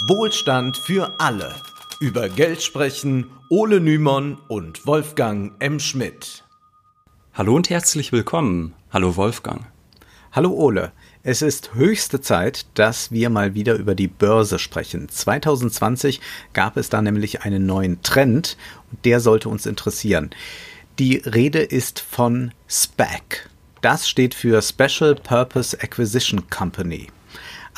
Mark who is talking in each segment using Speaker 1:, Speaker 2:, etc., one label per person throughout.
Speaker 1: Wohlstand für alle. Über Geld sprechen Ole Nymon und Wolfgang M. Schmidt.
Speaker 2: Hallo und herzlich willkommen. Hallo Wolfgang.
Speaker 1: Hallo Ole. Es ist höchste Zeit, dass wir mal wieder über die Börse sprechen. 2020 gab es da nämlich einen neuen Trend und der sollte uns interessieren. Die Rede ist von SPAC. Das steht für Special Purpose Acquisition Company.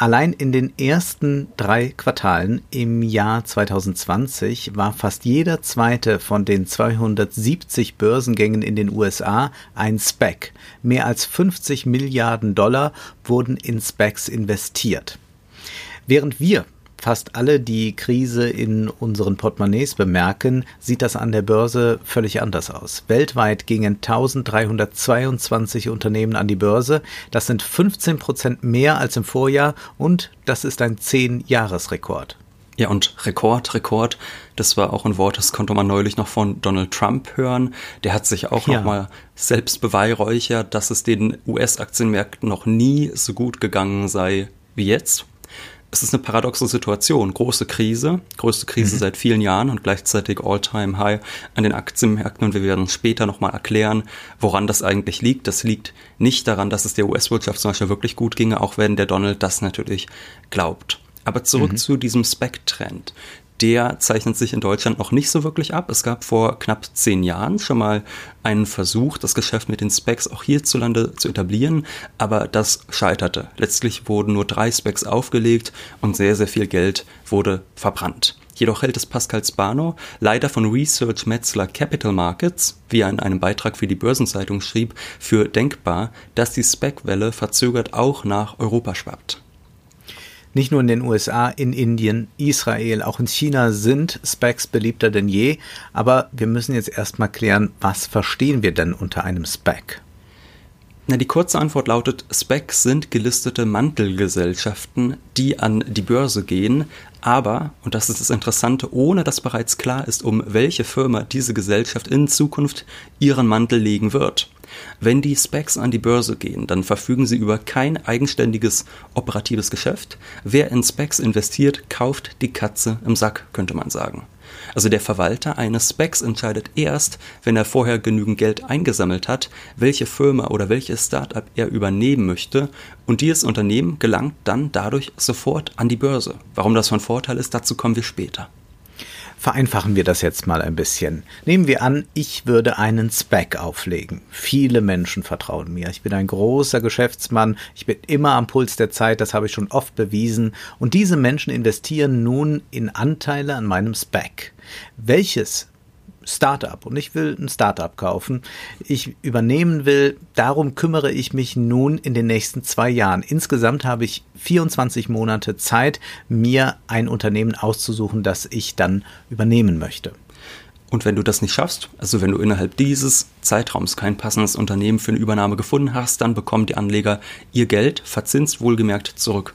Speaker 1: Allein in den ersten drei Quartalen im Jahr 2020 war fast jeder zweite von den 270 Börsengängen in den USA ein SPAC. Mehr als 50 Milliarden Dollar wurden in SPACs investiert. Während wir fast alle die Krise in unseren Portemonnaies bemerken, sieht das an der Börse völlig anders aus. Weltweit gingen 1322 Unternehmen an die Börse. Das sind 15 Prozent mehr als im Vorjahr und das ist ein 10-Jahres-Rekord.
Speaker 2: Ja, und Rekord, Rekord, das war auch ein Wort, das konnte man neulich noch von Donald Trump hören. Der hat sich auch ja. nochmal selbst beweihräuchert, dass es den US-Aktienmärkten noch nie so gut gegangen sei wie jetzt es ist eine paradoxe Situation. Große Krise, größte Krise mhm. seit vielen Jahren und gleichzeitig All-Time-High an den Aktienmärkten. Und wir werden später nochmal erklären, woran das eigentlich liegt. Das liegt nicht daran, dass es der US-Wirtschaft zum Beispiel wirklich gut ginge, auch wenn der Donald das natürlich glaubt. Aber zurück mhm. zu diesem Spec-Trend der zeichnet sich in Deutschland noch nicht so wirklich ab. Es gab vor knapp zehn Jahren schon mal einen Versuch, das Geschäft mit den Specs auch hierzulande zu etablieren, aber das scheiterte. Letztlich wurden nur drei Specs aufgelegt und sehr, sehr viel Geld wurde verbrannt. Jedoch hält es Pascal Spano, Leiter von Research Metzler Capital Markets, wie er in einem Beitrag für die Börsenzeitung schrieb, für denkbar, dass die Spec-Welle verzögert auch nach Europa schwappt.
Speaker 1: Nicht nur in den USA, in Indien, Israel, auch in China sind Specs beliebter denn je. Aber wir müssen jetzt erstmal klären, was verstehen wir denn unter einem Spec?
Speaker 2: Na, die kurze Antwort lautet, Specs sind gelistete Mantelgesellschaften, die an die Börse gehen, aber, und das ist das Interessante, ohne dass bereits klar ist, um welche Firma diese Gesellschaft in Zukunft ihren Mantel legen wird. Wenn die Specs an die Börse gehen, dann verfügen sie über kein eigenständiges operatives Geschäft. Wer in Specs investiert, kauft die Katze im Sack, könnte man sagen. Also der Verwalter eines Specs entscheidet erst, wenn er vorher genügend Geld eingesammelt hat, welche Firma oder welches Startup er übernehmen möchte und dieses Unternehmen gelangt dann dadurch sofort an die Börse. Warum das von Vorteil ist, dazu kommen wir später.
Speaker 1: Vereinfachen wir das jetzt mal ein bisschen. Nehmen wir an, ich würde einen Spec auflegen. Viele Menschen vertrauen mir. Ich bin ein großer Geschäftsmann. Ich bin immer am Puls der Zeit. Das habe ich schon oft bewiesen. Und diese Menschen investieren nun in Anteile an meinem Spec. Welches Startup und ich will ein Startup kaufen, ich übernehmen will, darum kümmere ich mich nun in den nächsten zwei Jahren. Insgesamt habe ich 24 Monate Zeit, mir ein Unternehmen auszusuchen, das ich dann übernehmen möchte.
Speaker 2: Und wenn du das nicht schaffst, also wenn du innerhalb dieses Zeitraums kein passendes Unternehmen für eine Übernahme gefunden hast, dann bekommen die Anleger ihr Geld, verzinst wohlgemerkt, zurück.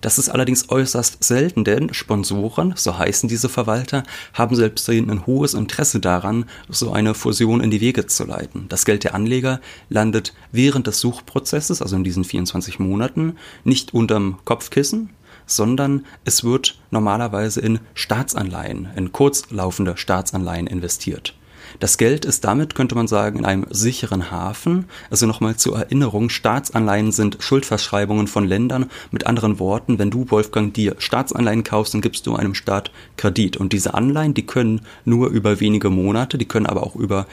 Speaker 2: Das ist allerdings äußerst selten, denn Sponsoren, so heißen diese Verwalter, haben selbst ein hohes Interesse daran, so eine Fusion in die Wege zu leiten. Das Geld der Anleger landet während des Suchprozesses, also in diesen 24 Monaten, nicht unterm Kopfkissen, sondern es wird normalerweise in Staatsanleihen, in kurzlaufende Staatsanleihen investiert. Das Geld ist damit, könnte man sagen, in einem sicheren Hafen. Also nochmal zur Erinnerung, Staatsanleihen sind Schuldverschreibungen von Ländern. Mit anderen Worten, wenn du, Wolfgang, dir Staatsanleihen kaufst, dann gibst du einem Staat Kredit. Und diese Anleihen, die können nur über wenige Monate, die können aber auch über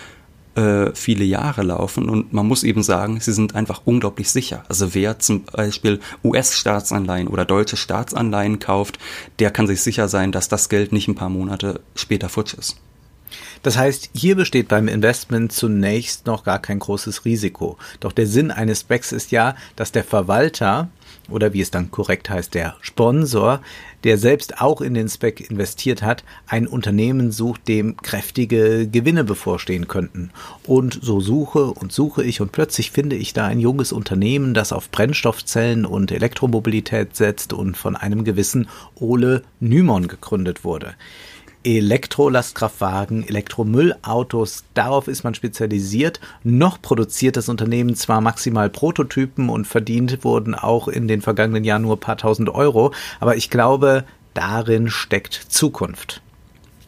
Speaker 2: äh, viele Jahre laufen und man muss eben sagen, sie sind einfach unglaublich sicher. Also wer zum Beispiel US-Staatsanleihen oder deutsche Staatsanleihen kauft, der kann sich sicher sein, dass das Geld nicht ein paar Monate später futsch ist.
Speaker 1: Das heißt, hier besteht beim Investment zunächst noch gar kein großes Risiko. Doch der Sinn eines Specs ist ja, dass der Verwalter oder wie es dann korrekt heißt, der Sponsor, der selbst auch in den Spec investiert hat, ein Unternehmen sucht, dem kräftige Gewinne bevorstehen könnten. Und so suche und suche ich und plötzlich finde ich da ein junges Unternehmen, das auf Brennstoffzellen und Elektromobilität setzt und von einem gewissen Ole Nymon gegründet wurde. Elektrolastkraftwagen, Elektromüllautos, darauf ist man spezialisiert. Noch produziert das Unternehmen zwar maximal Prototypen und verdient wurden auch in den vergangenen Jahren nur ein paar tausend Euro, aber ich glaube, darin steckt Zukunft.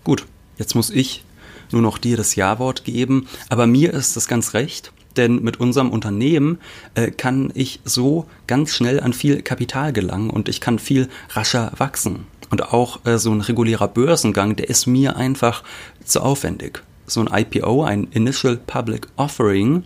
Speaker 2: Gut, jetzt muss ich nur noch dir das Ja-Wort geben, aber mir ist das ganz recht denn mit unserem Unternehmen äh, kann ich so ganz schnell an viel Kapital gelangen und ich kann viel rascher wachsen. Und auch äh, so ein regulärer Börsengang, der ist mir einfach zu aufwendig. So ein IPO, ein Initial Public Offering,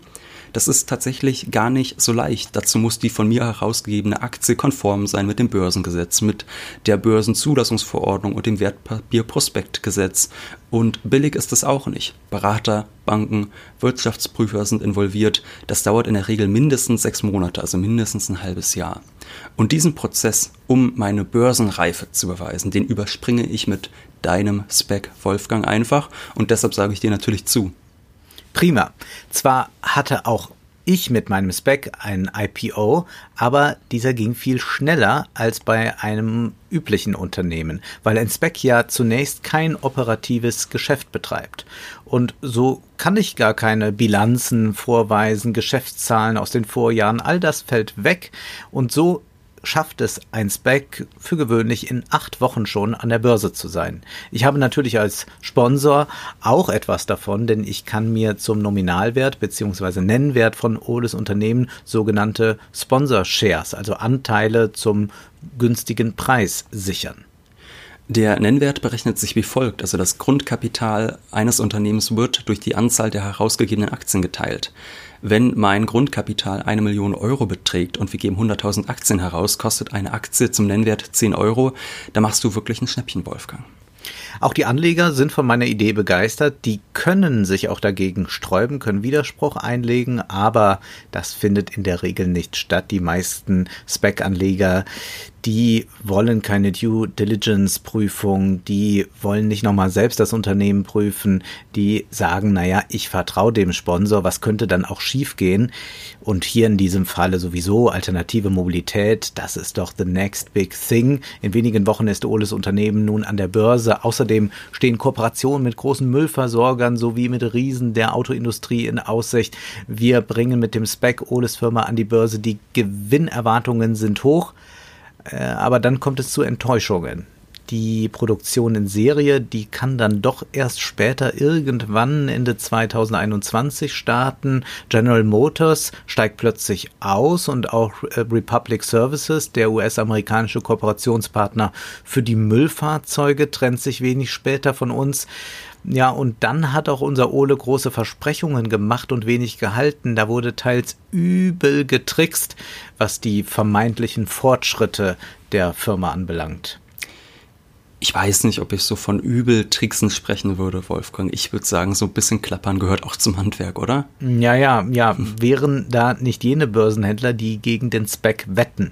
Speaker 2: das ist tatsächlich gar nicht so leicht. Dazu muss die von mir herausgegebene Aktie konform sein mit dem Börsengesetz, mit der Börsenzulassungsverordnung und dem Wertpapierprospektgesetz. Und billig ist es auch nicht. Berater, Banken, Wirtschaftsprüfer sind involviert. Das dauert in der Regel mindestens sechs Monate, also mindestens ein halbes Jahr. Und diesen Prozess, um meine Börsenreife zu beweisen, den überspringe ich mit deinem Spec Wolfgang einfach und deshalb sage ich dir natürlich zu.
Speaker 1: Prima. Zwar hatte auch ich mit meinem Spec ein IPO, aber dieser ging viel schneller als bei einem üblichen Unternehmen, weil ein Spec ja zunächst kein operatives Geschäft betreibt. Und so kann ich gar keine Bilanzen vorweisen, Geschäftszahlen aus den Vorjahren, all das fällt weg und so schafft es ein Spec für gewöhnlich in acht Wochen schon an der Börse zu sein. Ich habe natürlich als Sponsor auch etwas davon, denn ich kann mir zum Nominalwert bzw. Nennwert von Oles Unternehmen sogenannte Sponsor Shares, also Anteile zum günstigen Preis sichern.
Speaker 2: Der Nennwert berechnet sich wie folgt, also das Grundkapital eines Unternehmens wird durch die Anzahl der herausgegebenen Aktien geteilt. Wenn mein Grundkapital eine Million Euro beträgt und wir geben 100.000 Aktien heraus, kostet eine Aktie zum Nennwert 10 Euro, da machst du wirklich ein Schnäppchen, Wolfgang.
Speaker 1: Auch die Anleger sind von meiner Idee begeistert. Die können sich auch dagegen sträuben, können Widerspruch einlegen, aber das findet in der Regel nicht statt. Die meisten Spec-Anleger, die wollen keine Due Diligence Prüfung, die wollen nicht nochmal selbst das Unternehmen prüfen, die sagen, naja, ich vertraue dem Sponsor, was könnte dann auch schiefgehen? Und hier in diesem Falle sowieso alternative Mobilität, das ist doch the next big thing. In wenigen Wochen ist Oles Unternehmen nun an der Börse. Außerdem stehen Kooperationen mit großen Müllversorgern sowie mit Riesen der Autoindustrie in Aussicht. Wir bringen mit dem Spec Oles Firma an die Börse. Die Gewinnerwartungen sind hoch. Äh, aber dann kommt es zu Enttäuschungen. Die Produktion in Serie, die kann dann doch erst später irgendwann Ende 2021 starten. General Motors steigt plötzlich aus und auch äh, Republic Services, der US-amerikanische Kooperationspartner für die Müllfahrzeuge, trennt sich wenig später von uns. Ja, und dann hat auch unser Ole große Versprechungen gemacht und wenig gehalten. Da wurde teils übel getrickst, was die vermeintlichen Fortschritte der Firma anbelangt.
Speaker 2: Ich weiß nicht, ob ich so von übel Tricksen sprechen würde, Wolfgang. Ich würde sagen, so ein bisschen Klappern gehört auch zum Handwerk, oder?
Speaker 1: Ja, ja, ja. Wären da nicht jene Börsenhändler, die gegen den Spec wetten?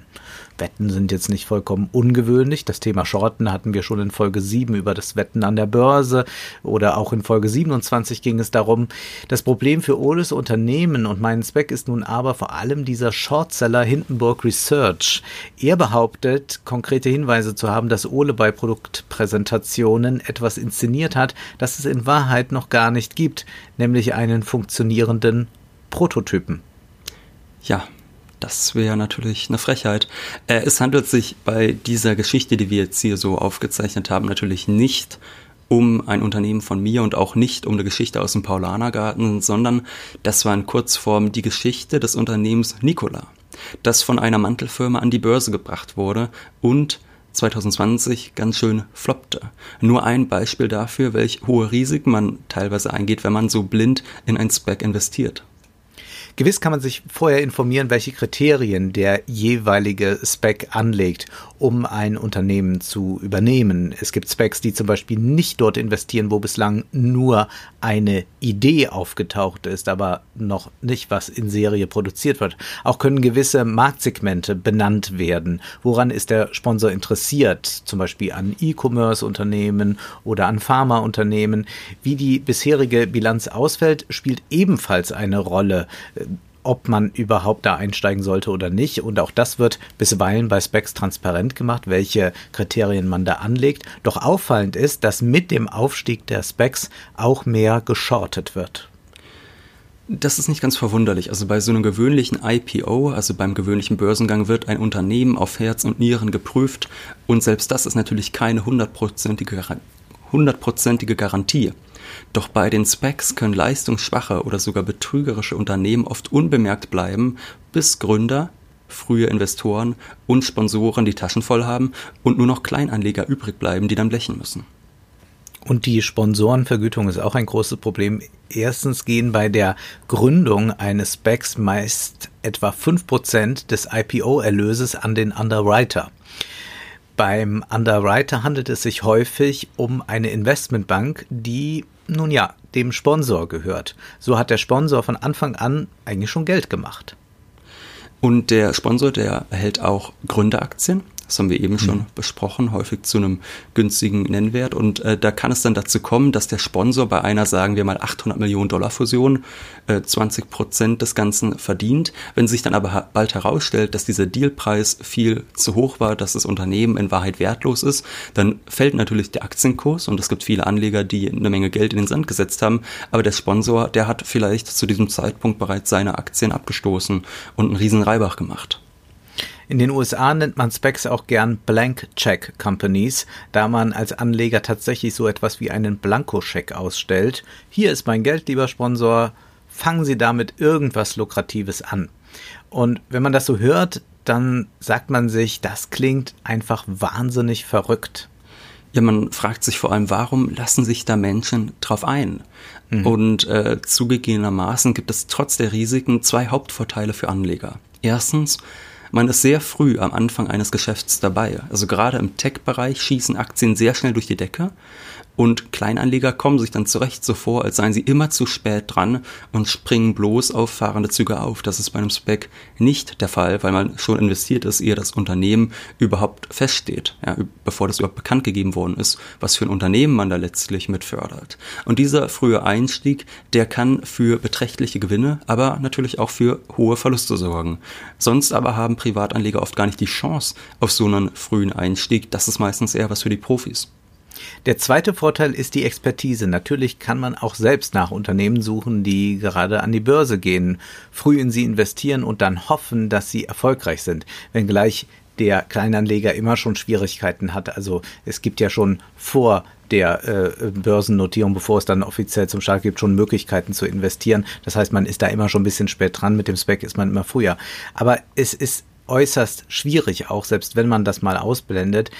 Speaker 1: Wetten sind jetzt nicht vollkommen ungewöhnlich. Das Thema Shorten hatten wir schon in Folge 7 über das Wetten an der Börse oder auch in Folge 27 ging es darum. Das Problem für Oles Unternehmen und meinen Zweck ist nun aber vor allem dieser Shortseller Hindenburg Research. Er behauptet, konkrete Hinweise zu haben, dass Ole bei Produktpräsentationen etwas inszeniert hat, das es in Wahrheit noch gar nicht gibt, nämlich einen funktionierenden Prototypen.
Speaker 2: Ja, das wäre natürlich eine Frechheit. Äh, es handelt sich bei dieser Geschichte, die wir jetzt hier so aufgezeichnet haben, natürlich nicht um ein Unternehmen von mir und auch nicht um eine Geschichte aus dem Paulanergarten, sondern das war in Kurzform die Geschichte des Unternehmens Nikola, das von einer Mantelfirma an die Börse gebracht wurde und 2020 ganz schön floppte. Nur ein Beispiel dafür, welch hohe Risiken man teilweise eingeht, wenn man so blind in ein Spec investiert.
Speaker 1: Gewiss kann man sich vorher informieren, welche Kriterien der jeweilige Spec anlegt, um ein Unternehmen zu übernehmen. Es gibt Specs, die zum Beispiel nicht dort investieren, wo bislang nur eine Idee aufgetaucht ist, aber noch nicht was in Serie produziert wird. Auch können gewisse Marktsegmente benannt werden. Woran ist der Sponsor interessiert? Zum Beispiel an E-Commerce-Unternehmen oder an Pharmaunternehmen. Wie die bisherige Bilanz ausfällt, spielt ebenfalls eine Rolle ob man überhaupt da einsteigen sollte oder nicht. Und auch das wird bisweilen bei Specs transparent gemacht, welche Kriterien man da anlegt. Doch auffallend ist, dass mit dem Aufstieg der Specs auch mehr geschortet wird.
Speaker 2: Das ist nicht ganz verwunderlich. Also bei so einem gewöhnlichen IPO, also beim gewöhnlichen Börsengang, wird ein Unternehmen auf Herz und Nieren geprüft und selbst das ist natürlich keine hundertprozentige, hundertprozentige Garantie. Doch bei den Specs können leistungsschwache oder sogar betrügerische Unternehmen oft unbemerkt bleiben, bis Gründer, frühe Investoren und Sponsoren die Taschen voll haben und nur noch Kleinanleger übrig bleiben, die dann blechen müssen.
Speaker 1: Und die Sponsorenvergütung ist auch ein großes Problem. Erstens gehen bei der Gründung eines Specs meist etwa 5% des IPO-Erlöses an den Underwriter. Beim Underwriter handelt es sich häufig um eine Investmentbank, die, nun ja, dem Sponsor gehört. So hat der Sponsor von Anfang an eigentlich schon Geld gemacht.
Speaker 2: Und der Sponsor, der erhält auch Gründeraktien. Das haben wir eben schon mhm. besprochen, häufig zu einem günstigen Nennwert. Und äh, da kann es dann dazu kommen, dass der Sponsor bei einer, sagen wir mal, 800 Millionen Dollar Fusion äh, 20 Prozent des Ganzen verdient. Wenn sich dann aber bald herausstellt, dass dieser Dealpreis viel zu hoch war, dass das Unternehmen in Wahrheit wertlos ist, dann fällt natürlich der Aktienkurs und es gibt viele Anleger, die eine Menge Geld in den Sand gesetzt haben. Aber der Sponsor, der hat vielleicht zu diesem Zeitpunkt bereits seine Aktien abgestoßen und einen riesen Reibach gemacht.
Speaker 1: In den USA nennt man Specs auch gern Blank Check Companies, da man als Anleger tatsächlich so etwas wie einen Blankoscheck ausstellt. Hier ist mein Geld, lieber Sponsor, fangen Sie damit irgendwas Lukratives an. Und wenn man das so hört, dann sagt man sich, das klingt einfach wahnsinnig verrückt.
Speaker 2: Ja, man fragt sich vor allem, warum lassen sich da Menschen drauf ein? Mhm. Und äh, zugegebenermaßen gibt es trotz der Risiken zwei Hauptvorteile für Anleger. Erstens, man ist sehr früh am Anfang eines Geschäfts dabei. Also gerade im Tech-Bereich schießen Aktien sehr schnell durch die Decke und Kleinanleger kommen sich dann zurecht so vor, als seien sie immer zu spät dran und springen bloß auf fahrende Züge auf. Das ist bei einem Spec nicht der Fall, weil man schon investiert ist, ehe das Unternehmen überhaupt feststeht, ja, bevor das überhaupt bekannt gegeben worden ist, was für ein Unternehmen man da letztlich mitfördert. Und dieser frühe Einstieg, der kann für beträchtliche Gewinne, aber natürlich auch für hohe Verluste sorgen. Sonst aber haben Privatanleger oft gar nicht die Chance auf so einen frühen Einstieg. Das ist meistens eher was für die Profis.
Speaker 1: Der zweite Vorteil ist die Expertise. Natürlich kann man auch selbst nach Unternehmen suchen, die gerade an die Börse gehen, früh in sie investieren und dann hoffen, dass sie erfolgreich sind. Wenngleich der Kleinanleger immer schon Schwierigkeiten hat. Also es gibt ja schon vor der äh, Börsennotierung, bevor es dann offiziell zum Start gibt, schon Möglichkeiten zu investieren. Das heißt, man ist da immer schon ein bisschen spät dran. Mit dem Spec ist man immer früher. Aber es ist äußerst schwierig, auch selbst wenn man das mal ausblendet,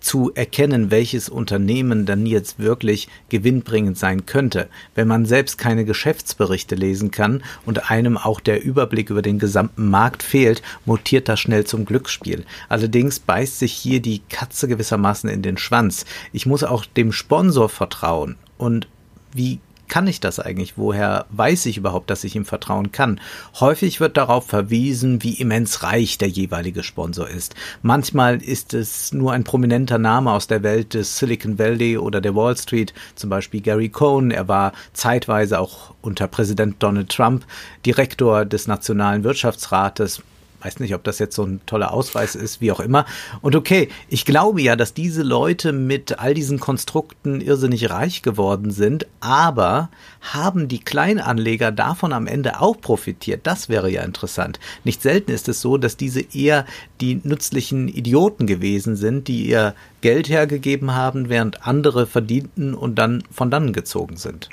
Speaker 1: zu erkennen, welches Unternehmen dann jetzt wirklich gewinnbringend sein könnte. Wenn man selbst keine Geschäftsberichte lesen kann und einem auch der Überblick über den gesamten Markt fehlt, mutiert das schnell zum Glücksspiel. Allerdings beißt sich hier die Katze gewissermaßen in den Schwanz. Ich muss auch dem Sponsor vertrauen. Und wie kann ich das eigentlich? Woher weiß ich überhaupt, dass ich ihm vertrauen kann? Häufig wird darauf verwiesen, wie immens reich der jeweilige Sponsor ist. Manchmal ist es nur ein prominenter Name aus der Welt des Silicon Valley oder der Wall Street, zum Beispiel Gary Cohn. Er war zeitweise auch unter Präsident Donald Trump Direktor des Nationalen Wirtschaftsrates weiß nicht, ob das jetzt so ein toller Ausweis ist, wie auch immer. Und okay, ich glaube ja, dass diese Leute mit all diesen Konstrukten irrsinnig reich geworden sind, aber haben die Kleinanleger davon am Ende auch profitiert? Das wäre ja interessant. Nicht selten ist es so, dass diese eher die nützlichen Idioten gewesen sind, die ihr Geld hergegeben haben, während andere verdienten und dann von dannen gezogen sind.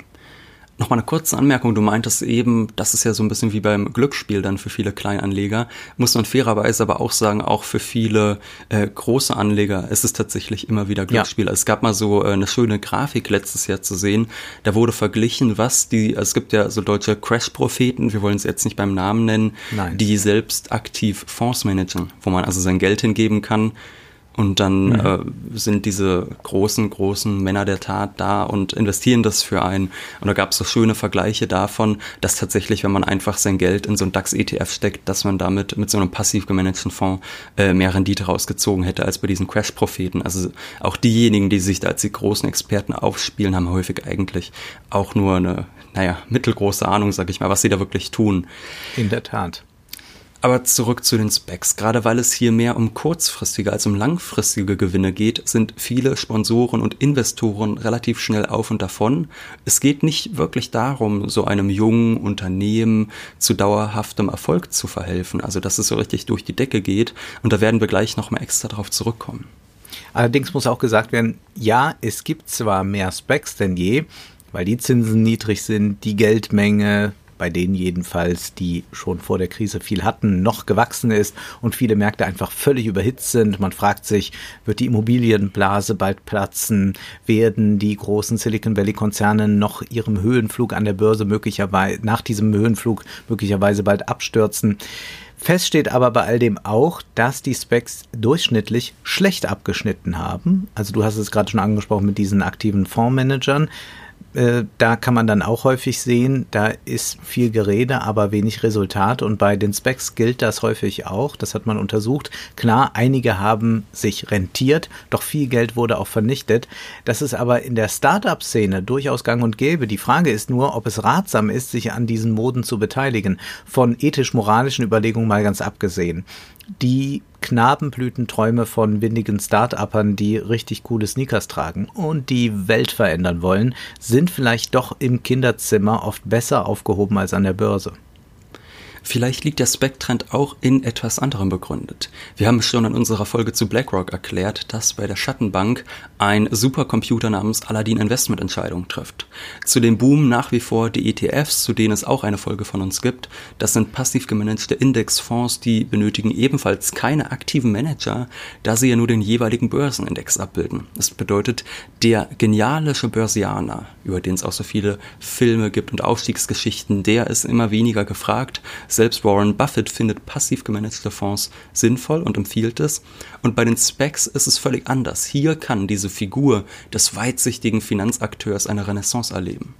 Speaker 2: Nochmal eine kurze Anmerkung. Du meintest eben, das ist ja so ein bisschen wie beim Glücksspiel dann für viele Kleinanleger. Muss man fairerweise aber auch sagen, auch für viele äh, große Anleger ist es tatsächlich immer wieder Glücksspiel. Ja. Es gab mal so äh, eine schöne Grafik letztes Jahr zu sehen. Da wurde verglichen, was die, also es gibt ja so deutsche Crash-Propheten, wir wollen es jetzt nicht beim Namen nennen, Nein. die selbst aktiv Fonds managen, wo man also sein Geld hingeben kann und dann mhm. äh, sind diese großen, großen Männer der Tat da und investieren das für einen. Und da gab es so schöne Vergleiche davon, dass tatsächlich, wenn man einfach sein Geld in so ein DAX-ETF steckt, dass man damit mit so einem passiv gemanagten Fonds äh, mehr Rendite rausgezogen hätte als bei diesen Crash-Propheten. Also auch diejenigen, die sich da als die großen Experten aufspielen, haben häufig eigentlich auch nur eine, naja, mittelgroße Ahnung, sag ich mal, was sie da wirklich tun.
Speaker 1: In der Tat.
Speaker 2: Aber zurück zu den Specs. Gerade weil es hier mehr um kurzfristige als um langfristige Gewinne geht, sind viele Sponsoren und Investoren relativ schnell auf und davon. Es geht nicht wirklich darum, so einem jungen Unternehmen zu dauerhaftem Erfolg zu verhelfen, also dass es so richtig durch die Decke geht. Und da werden wir gleich nochmal extra darauf zurückkommen.
Speaker 1: Allerdings muss auch gesagt werden, ja, es gibt zwar mehr Specs denn je, weil die Zinsen niedrig sind, die Geldmenge bei denen jedenfalls, die schon vor der Krise viel hatten, noch gewachsen ist und viele Märkte einfach völlig überhitzt sind. Man fragt sich, wird die Immobilienblase bald platzen? Werden die großen Silicon Valley Konzerne noch ihrem Höhenflug an der Börse möglicherweise, nach diesem Höhenflug möglicherweise bald abstürzen? Fest steht aber bei all dem auch, dass die Specs durchschnittlich schlecht abgeschnitten haben. Also du hast es gerade schon angesprochen mit diesen aktiven Fondsmanagern. Äh, da kann man dann auch häufig sehen, da ist viel Gerede, aber wenig Resultat. Und bei den Specs gilt das häufig auch. Das hat man untersucht. Klar, einige haben sich rentiert, doch viel Geld wurde auch vernichtet. Das ist aber in der Startup-Szene durchaus gang und gäbe. Die Frage ist nur, ob es ratsam ist, sich an diesen Moden zu beteiligen. Von ethisch-moralischen Überlegungen mal ganz abgesehen die Knabenblütenträume von windigen Start-Uppern, die richtig coole Sneakers tragen und die Welt verändern wollen, sind vielleicht doch im Kinderzimmer oft besser aufgehoben als an der Börse.
Speaker 2: Vielleicht liegt der Spec-Trend auch in etwas anderem begründet. Wir haben schon in unserer Folge zu BlackRock erklärt, dass bei der Schattenbank ein Supercomputer namens Aladdin Investmententscheidungen trifft. Zu dem Boom nach wie vor die ETFs, zu denen es auch eine Folge von uns gibt. Das sind passiv gemanagte Indexfonds, die benötigen ebenfalls keine aktiven Manager, da sie ja nur den jeweiligen Börsenindex abbilden. Das bedeutet, der genialische Börsianer, über den es auch so viele Filme gibt und Aufstiegsgeschichten, der ist immer weniger gefragt, selbst Warren Buffett findet passiv gemanagte Fonds sinnvoll und empfiehlt es. Und bei den Specs ist es völlig anders. Hier kann diese Figur des weitsichtigen Finanzakteurs eine Renaissance erleben.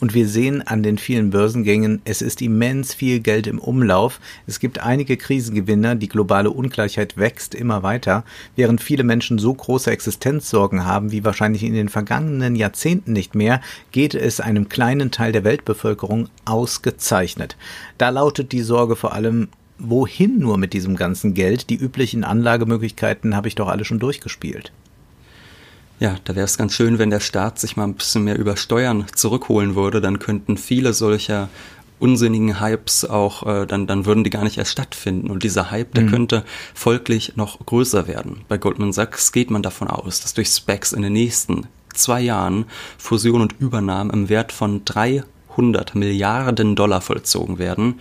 Speaker 1: Und wir sehen an den vielen Börsengängen, es ist immens viel Geld im Umlauf. Es gibt einige Krisengewinner, die globale Ungleichheit wächst immer weiter, während viele Menschen so große Existenzsorgen haben wie wahrscheinlich in den vergangenen Jahrzehnten nicht mehr, geht es einem kleinen Teil der Weltbevölkerung ausgezeichnet. Da lautet die Sorge vor allem, wohin nur mit diesem ganzen Geld? Die üblichen Anlagemöglichkeiten habe ich doch alle schon durchgespielt.
Speaker 2: Ja, da wäre es ganz schön, wenn der Staat sich mal ein bisschen mehr über Steuern zurückholen würde. Dann könnten viele solcher unsinnigen Hypes auch, äh, dann, dann würden die gar nicht erst stattfinden. Und dieser Hype, der mhm. könnte folglich noch größer werden. Bei Goldman Sachs geht man davon aus, dass durch Specs in den nächsten zwei Jahren Fusion und Übernahmen im Wert von 300 Milliarden Dollar vollzogen werden.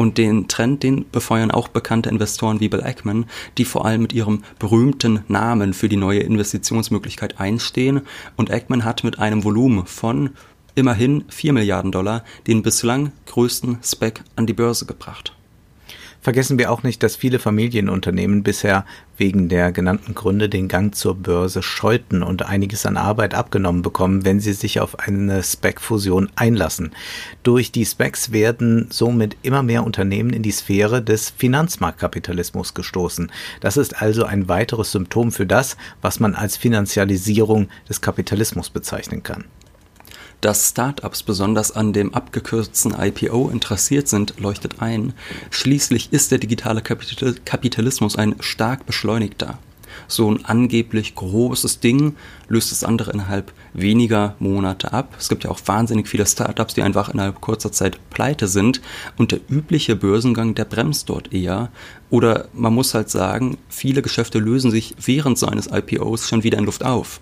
Speaker 2: Und den Trend, den befeuern auch bekannte Investoren wie Bill Ackman, die vor allem mit ihrem berühmten Namen für die neue Investitionsmöglichkeit einstehen. Und Ackman hat mit einem Volumen von immerhin 4 Milliarden Dollar den bislang größten Spec an die Börse gebracht.
Speaker 1: Vergessen wir auch nicht, dass viele Familienunternehmen bisher wegen der genannten Gründe den Gang zur Börse scheuten und einiges an Arbeit abgenommen bekommen, wenn sie sich auf eine Spec-Fusion einlassen. Durch die Specs werden somit immer mehr Unternehmen in die Sphäre des Finanzmarktkapitalismus gestoßen. Das ist also ein weiteres Symptom für das, was man als Finanzialisierung des Kapitalismus bezeichnen kann.
Speaker 2: Dass Startups besonders an dem abgekürzten IPO interessiert sind, leuchtet ein. Schließlich ist der digitale Kapitalismus ein stark beschleunigter. So ein angeblich großes Ding löst das andere innerhalb weniger Monate ab. Es gibt ja auch wahnsinnig viele Startups, die einfach innerhalb kurzer Zeit pleite sind und der übliche Börsengang, der bremst dort eher. Oder man muss halt sagen, viele Geschäfte lösen sich während seines IPOs schon wieder in Luft auf.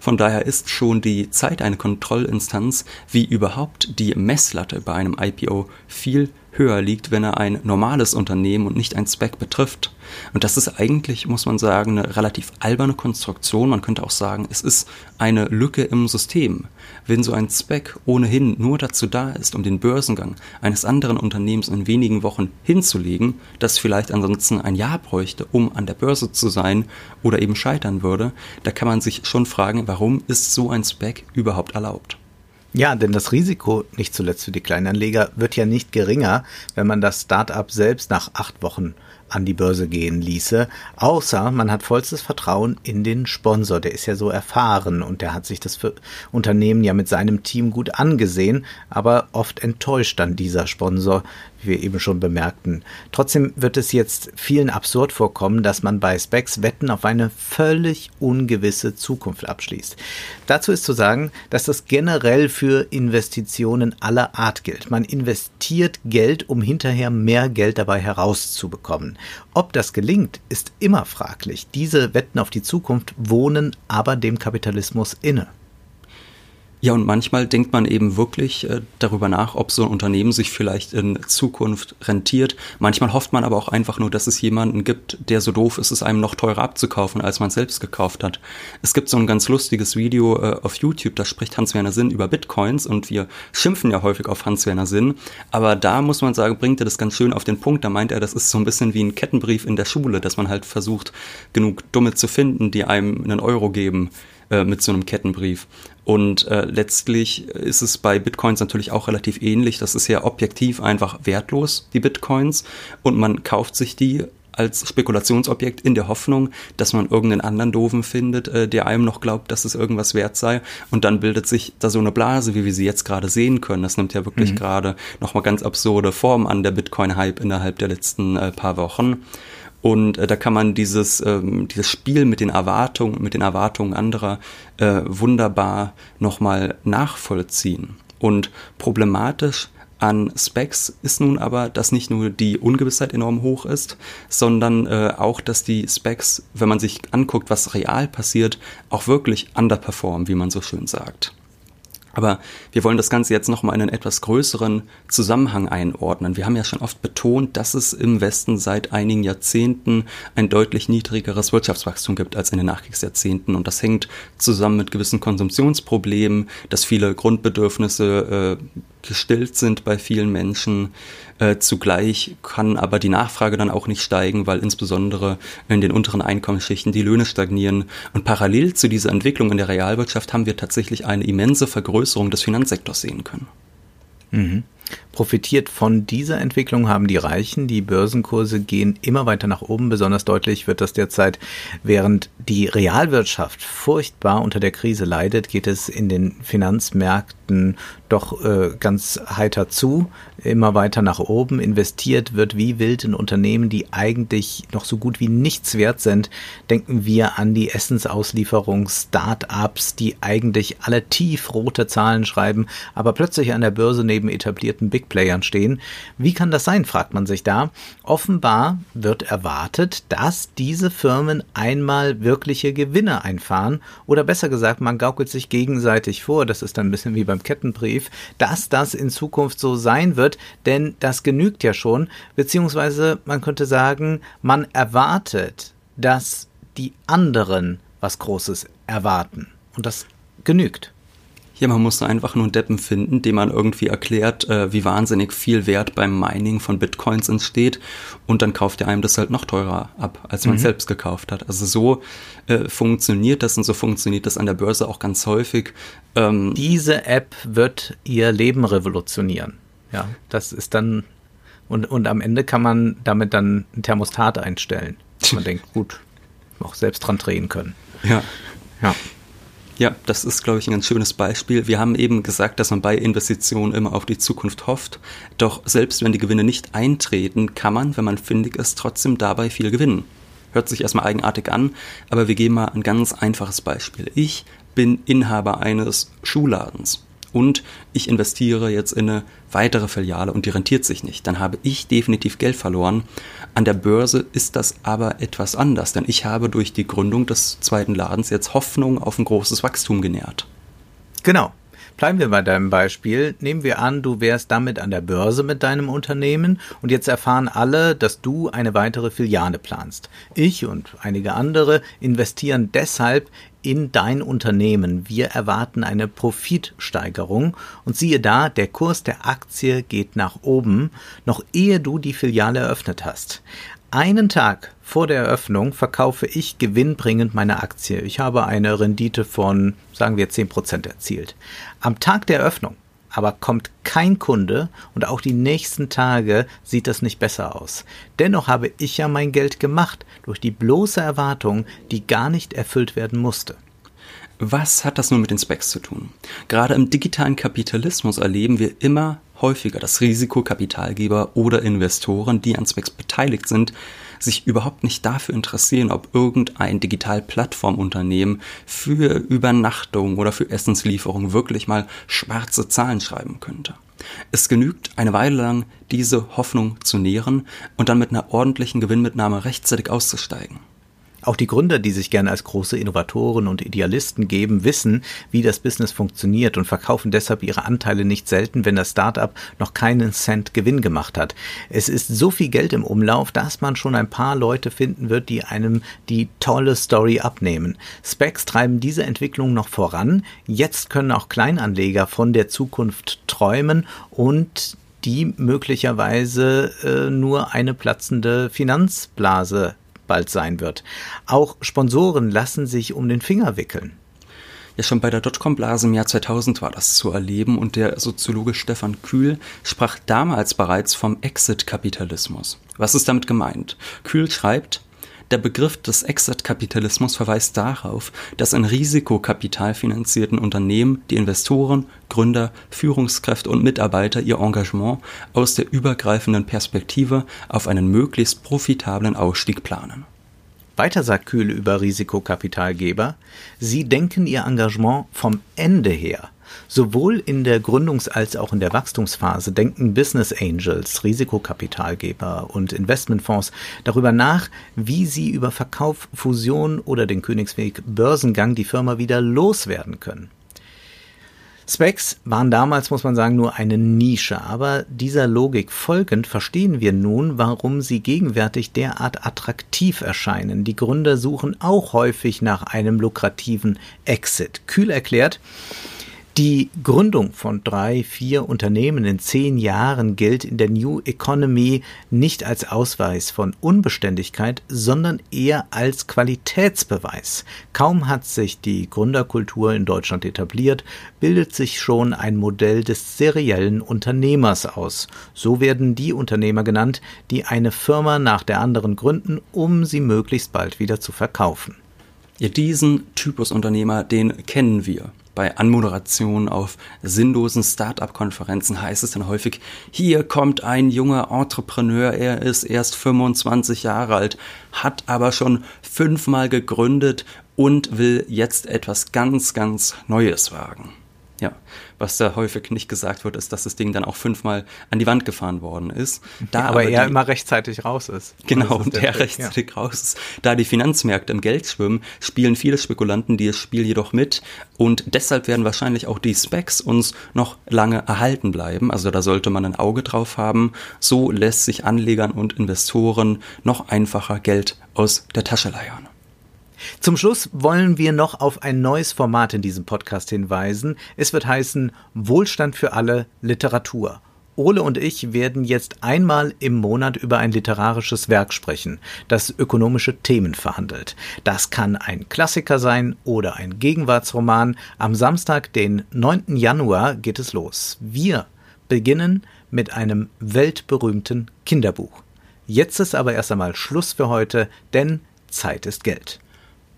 Speaker 2: Von daher ist schon die Zeit eine Kontrollinstanz, wie überhaupt die Messlatte bei einem IPO viel höher liegt, wenn er ein normales Unternehmen und nicht ein Spec betrifft. Und das ist eigentlich, muss man sagen, eine relativ alberne Konstruktion. Man könnte auch sagen, es ist eine Lücke im System. Wenn so ein Spec ohnehin nur dazu da ist, um den Börsengang eines anderen Unternehmens in wenigen Wochen hinzulegen, das vielleicht ansonsten ein Jahr bräuchte, um an der Börse zu sein oder eben scheitern würde, da kann man sich schon fragen, warum ist so ein Spec überhaupt erlaubt?
Speaker 1: Ja, denn das Risiko, nicht zuletzt für die Kleinanleger, wird ja nicht geringer, wenn man das Start-up selbst nach acht Wochen an die Börse gehen ließe, außer man hat vollstes Vertrauen in den Sponsor, der ist ja so erfahren und der hat sich das Unternehmen ja mit seinem Team gut angesehen, aber oft enttäuscht dann dieser Sponsor wie wir eben schon bemerkten. Trotzdem wird es jetzt vielen absurd vorkommen, dass man bei Specs Wetten auf eine völlig ungewisse Zukunft abschließt. Dazu ist zu sagen, dass das generell für Investitionen aller Art gilt. Man investiert Geld, um hinterher mehr Geld dabei herauszubekommen. Ob das gelingt, ist immer fraglich. Diese Wetten auf die Zukunft wohnen aber dem Kapitalismus inne.
Speaker 2: Ja, und manchmal denkt man eben wirklich äh, darüber nach, ob so ein Unternehmen sich vielleicht in Zukunft rentiert. Manchmal hofft man aber auch einfach nur, dass es jemanden gibt, der so doof ist, es einem noch teurer abzukaufen, als man selbst gekauft hat. Es gibt so ein ganz lustiges Video äh, auf YouTube, da spricht Hans-Werner Sinn über Bitcoins und wir schimpfen ja häufig auf Hans-Werner Sinn. Aber da muss man sagen, bringt er das ganz schön auf den Punkt. Da meint er, das ist so ein bisschen wie ein Kettenbrief in der Schule, dass man halt versucht, genug Dumme zu finden, die einem einen Euro geben äh, mit so einem Kettenbrief. Und äh, letztlich ist es bei Bitcoins natürlich auch relativ ähnlich. Das ist ja objektiv einfach wertlos, die Bitcoins. Und man kauft sich die als Spekulationsobjekt in der Hoffnung, dass man irgendeinen anderen Doofen findet, äh, der einem noch glaubt, dass es irgendwas wert sei. Und dann bildet sich da so eine Blase, wie wir sie jetzt gerade sehen können. Das nimmt ja wirklich mhm. gerade nochmal ganz absurde Form an, der Bitcoin-Hype innerhalb der letzten äh, paar Wochen. Und äh, da kann man dieses, ähm, dieses Spiel mit den Erwartungen, mit den Erwartungen anderer äh, wunderbar nochmal nachvollziehen. Und problematisch an Specs ist nun aber, dass nicht nur die Ungewissheit enorm hoch ist, sondern äh, auch, dass die Specs, wenn man sich anguckt, was real passiert, auch wirklich underperformen, wie man so schön sagt. Aber wir wollen das Ganze jetzt nochmal in einen etwas größeren Zusammenhang einordnen. Wir haben ja schon oft betont, dass es im Westen seit einigen Jahrzehnten ein deutlich niedrigeres Wirtschaftswachstum gibt als in den Nachkriegsjahrzehnten. Und das hängt zusammen mit gewissen Konsumtionsproblemen, dass viele Grundbedürfnisse äh, gestillt sind bei vielen Menschen. Äh, zugleich kann aber die Nachfrage dann auch nicht steigen, weil insbesondere in den unteren Einkommensschichten die Löhne stagnieren. Und parallel zu dieser Entwicklung in der Realwirtschaft haben wir tatsächlich eine immense Vergrößerung des Finanzsektors sehen können.
Speaker 1: Mhm. Profitiert von dieser Entwicklung haben die Reichen. Die Börsenkurse gehen immer weiter nach oben. Besonders deutlich wird das derzeit, während die Realwirtschaft furchtbar unter der Krise leidet, geht es in den Finanzmärkten doch äh, ganz heiter zu, immer weiter nach oben. Investiert wird wie wild in Unternehmen, die eigentlich noch so gut wie nichts wert sind. Denken wir an die Essensauslieferung, Start-ups, die eigentlich alle tiefrote Zahlen schreiben, aber plötzlich an der Börse neben etablierten Big Playern stehen. Wie kann das sein, fragt man sich da. Offenbar wird erwartet, dass diese Firmen einmal wirkliche Gewinne einfahren oder besser gesagt, man gaukelt sich gegenseitig vor, das ist dann ein bisschen wie beim Kettenbrief, Brief, dass das in Zukunft so sein wird, denn das genügt ja schon, beziehungsweise man könnte sagen, man erwartet, dass die anderen was Großes erwarten. Und das genügt.
Speaker 2: Ja, man muss einfach nur einen Deppen finden, dem man irgendwie erklärt, äh, wie wahnsinnig viel Wert beim Mining von Bitcoins entsteht und dann kauft er einem das halt noch teurer ab, als man mhm. selbst gekauft hat. Also so äh, funktioniert das und so funktioniert das an der Börse auch ganz häufig.
Speaker 1: Ähm, Diese App wird ihr Leben revolutionieren. Ja, das ist dann und, und am Ende kann man damit dann ein Thermostat einstellen. Man denkt, gut, auch selbst dran drehen können.
Speaker 2: Ja. Ja. Ja, das ist, glaube ich, ein ganz schönes Beispiel. Wir haben eben gesagt, dass man bei Investitionen immer auf die Zukunft hofft. Doch selbst wenn die Gewinne nicht eintreten, kann man, wenn man findig ist, trotzdem dabei viel gewinnen. Hört sich erstmal eigenartig an, aber wir geben mal ein ganz einfaches Beispiel. Ich bin Inhaber eines Schuhladens und ich investiere jetzt in eine weitere Filiale und die rentiert sich nicht, dann habe ich definitiv Geld verloren. An der Börse ist das aber etwas anders, denn ich habe durch die Gründung des zweiten Ladens jetzt Hoffnung auf ein großes Wachstum genährt.
Speaker 1: Genau. Bleiben wir bei deinem Beispiel. Nehmen wir an, du wärst damit an der Börse mit deinem Unternehmen und jetzt erfahren alle, dass du eine weitere Filiale planst. Ich und einige andere investieren deshalb in dein Unternehmen. Wir erwarten eine Profitsteigerung und siehe da, der Kurs der Aktie geht nach oben, noch ehe du die Filiale eröffnet hast. Einen Tag vor der Eröffnung verkaufe ich gewinnbringend meine Aktie. Ich habe eine Rendite von, sagen wir, 10% erzielt. Am Tag der Eröffnung aber kommt kein Kunde und auch die nächsten Tage sieht das nicht besser aus. Dennoch habe ich ja mein Geld gemacht durch die bloße Erwartung, die gar nicht erfüllt werden musste.
Speaker 2: Was hat das nun mit den Specs zu tun? Gerade im digitalen Kapitalismus erleben wir immer häufiger, dass Risikokapitalgeber oder Investoren, die an Specs beteiligt sind, sich überhaupt nicht dafür interessieren, ob irgendein Digitalplattformunternehmen für Übernachtung oder für Essenslieferung wirklich mal schwarze Zahlen schreiben könnte. Es genügt, eine Weile lang diese Hoffnung zu nähren und dann mit einer ordentlichen Gewinnmitnahme rechtzeitig auszusteigen.
Speaker 1: Auch die Gründer, die sich gerne als große Innovatoren und Idealisten geben, wissen, wie das Business funktioniert und verkaufen deshalb ihre Anteile nicht selten, wenn das Startup noch keinen Cent Gewinn gemacht hat. Es ist so viel Geld im Umlauf, dass man schon ein paar Leute finden wird, die einem die tolle Story abnehmen. Specs treiben diese Entwicklung noch voran. Jetzt können auch Kleinanleger von der Zukunft träumen und die möglicherweise äh, nur eine platzende Finanzblase bald sein wird. Auch Sponsoren lassen sich um den Finger wickeln.
Speaker 2: Ja, schon bei der Dotcom-Blase im Jahr 2000 war das zu erleben und der Soziologe Stefan Kühl sprach damals bereits vom Exit-Kapitalismus. Was ist damit gemeint? Kühl schreibt, der Begriff des Exit-Kapitalismus verweist darauf, dass in risikokapitalfinanzierten Unternehmen die Investoren, Gründer, Führungskräfte und Mitarbeiter ihr Engagement aus der übergreifenden Perspektive auf einen möglichst profitablen Ausstieg planen.
Speaker 1: Weiter sagt Kühl über Risikokapitalgeber, sie denken ihr Engagement vom Ende her Sowohl in der Gründungs- als auch in der Wachstumsphase denken Business Angels, Risikokapitalgeber und Investmentfonds darüber nach, wie sie über Verkauf, Fusion oder den Königsweg Börsengang die Firma wieder loswerden können. Specs waren damals, muss man sagen, nur eine Nische, aber dieser Logik folgend verstehen wir nun, warum sie gegenwärtig derart attraktiv erscheinen. Die Gründer suchen auch häufig nach einem lukrativen Exit. Kühl erklärt, die Gründung von drei, vier Unternehmen in zehn Jahren gilt in der New Economy nicht als Ausweis von Unbeständigkeit, sondern eher als Qualitätsbeweis. Kaum hat sich die Gründerkultur in Deutschland etabliert, bildet sich schon ein Modell des seriellen Unternehmers aus. So werden die Unternehmer genannt, die eine Firma nach der anderen gründen, um sie möglichst bald wieder zu verkaufen.
Speaker 2: Ja, diesen Typus Unternehmer, den kennen wir. Bei Anmoderation auf sinnlosen Start-up-Konferenzen heißt es dann häufig, hier kommt ein junger Entrepreneur, er ist erst 25 Jahre alt, hat aber schon fünfmal gegründet und will jetzt etwas ganz, ganz Neues wagen. Ja, was da häufig nicht gesagt wird, ist, dass das Ding dann auch fünfmal an die Wand gefahren worden ist.
Speaker 1: Da aber, aber er immer rechtzeitig raus ist.
Speaker 2: Genau, und er rechtzeitig ja. raus ist. Da die Finanzmärkte im Geld schwimmen, spielen viele Spekulanten dieses Spiel jedoch mit und deshalb werden wahrscheinlich auch die Specs uns noch lange erhalten bleiben. Also da sollte man ein Auge drauf haben. So lässt sich Anlegern und Investoren noch einfacher Geld aus der Tasche leiern.
Speaker 1: Zum Schluss wollen wir noch auf ein neues Format in diesem Podcast hinweisen. Es wird heißen Wohlstand für alle Literatur. Ole und ich werden jetzt einmal im Monat über ein literarisches Werk sprechen, das ökonomische Themen verhandelt. Das kann ein Klassiker sein oder ein Gegenwartsroman. Am Samstag, den 9. Januar, geht es los. Wir beginnen mit einem weltberühmten Kinderbuch. Jetzt ist aber erst einmal Schluss für heute, denn Zeit ist Geld.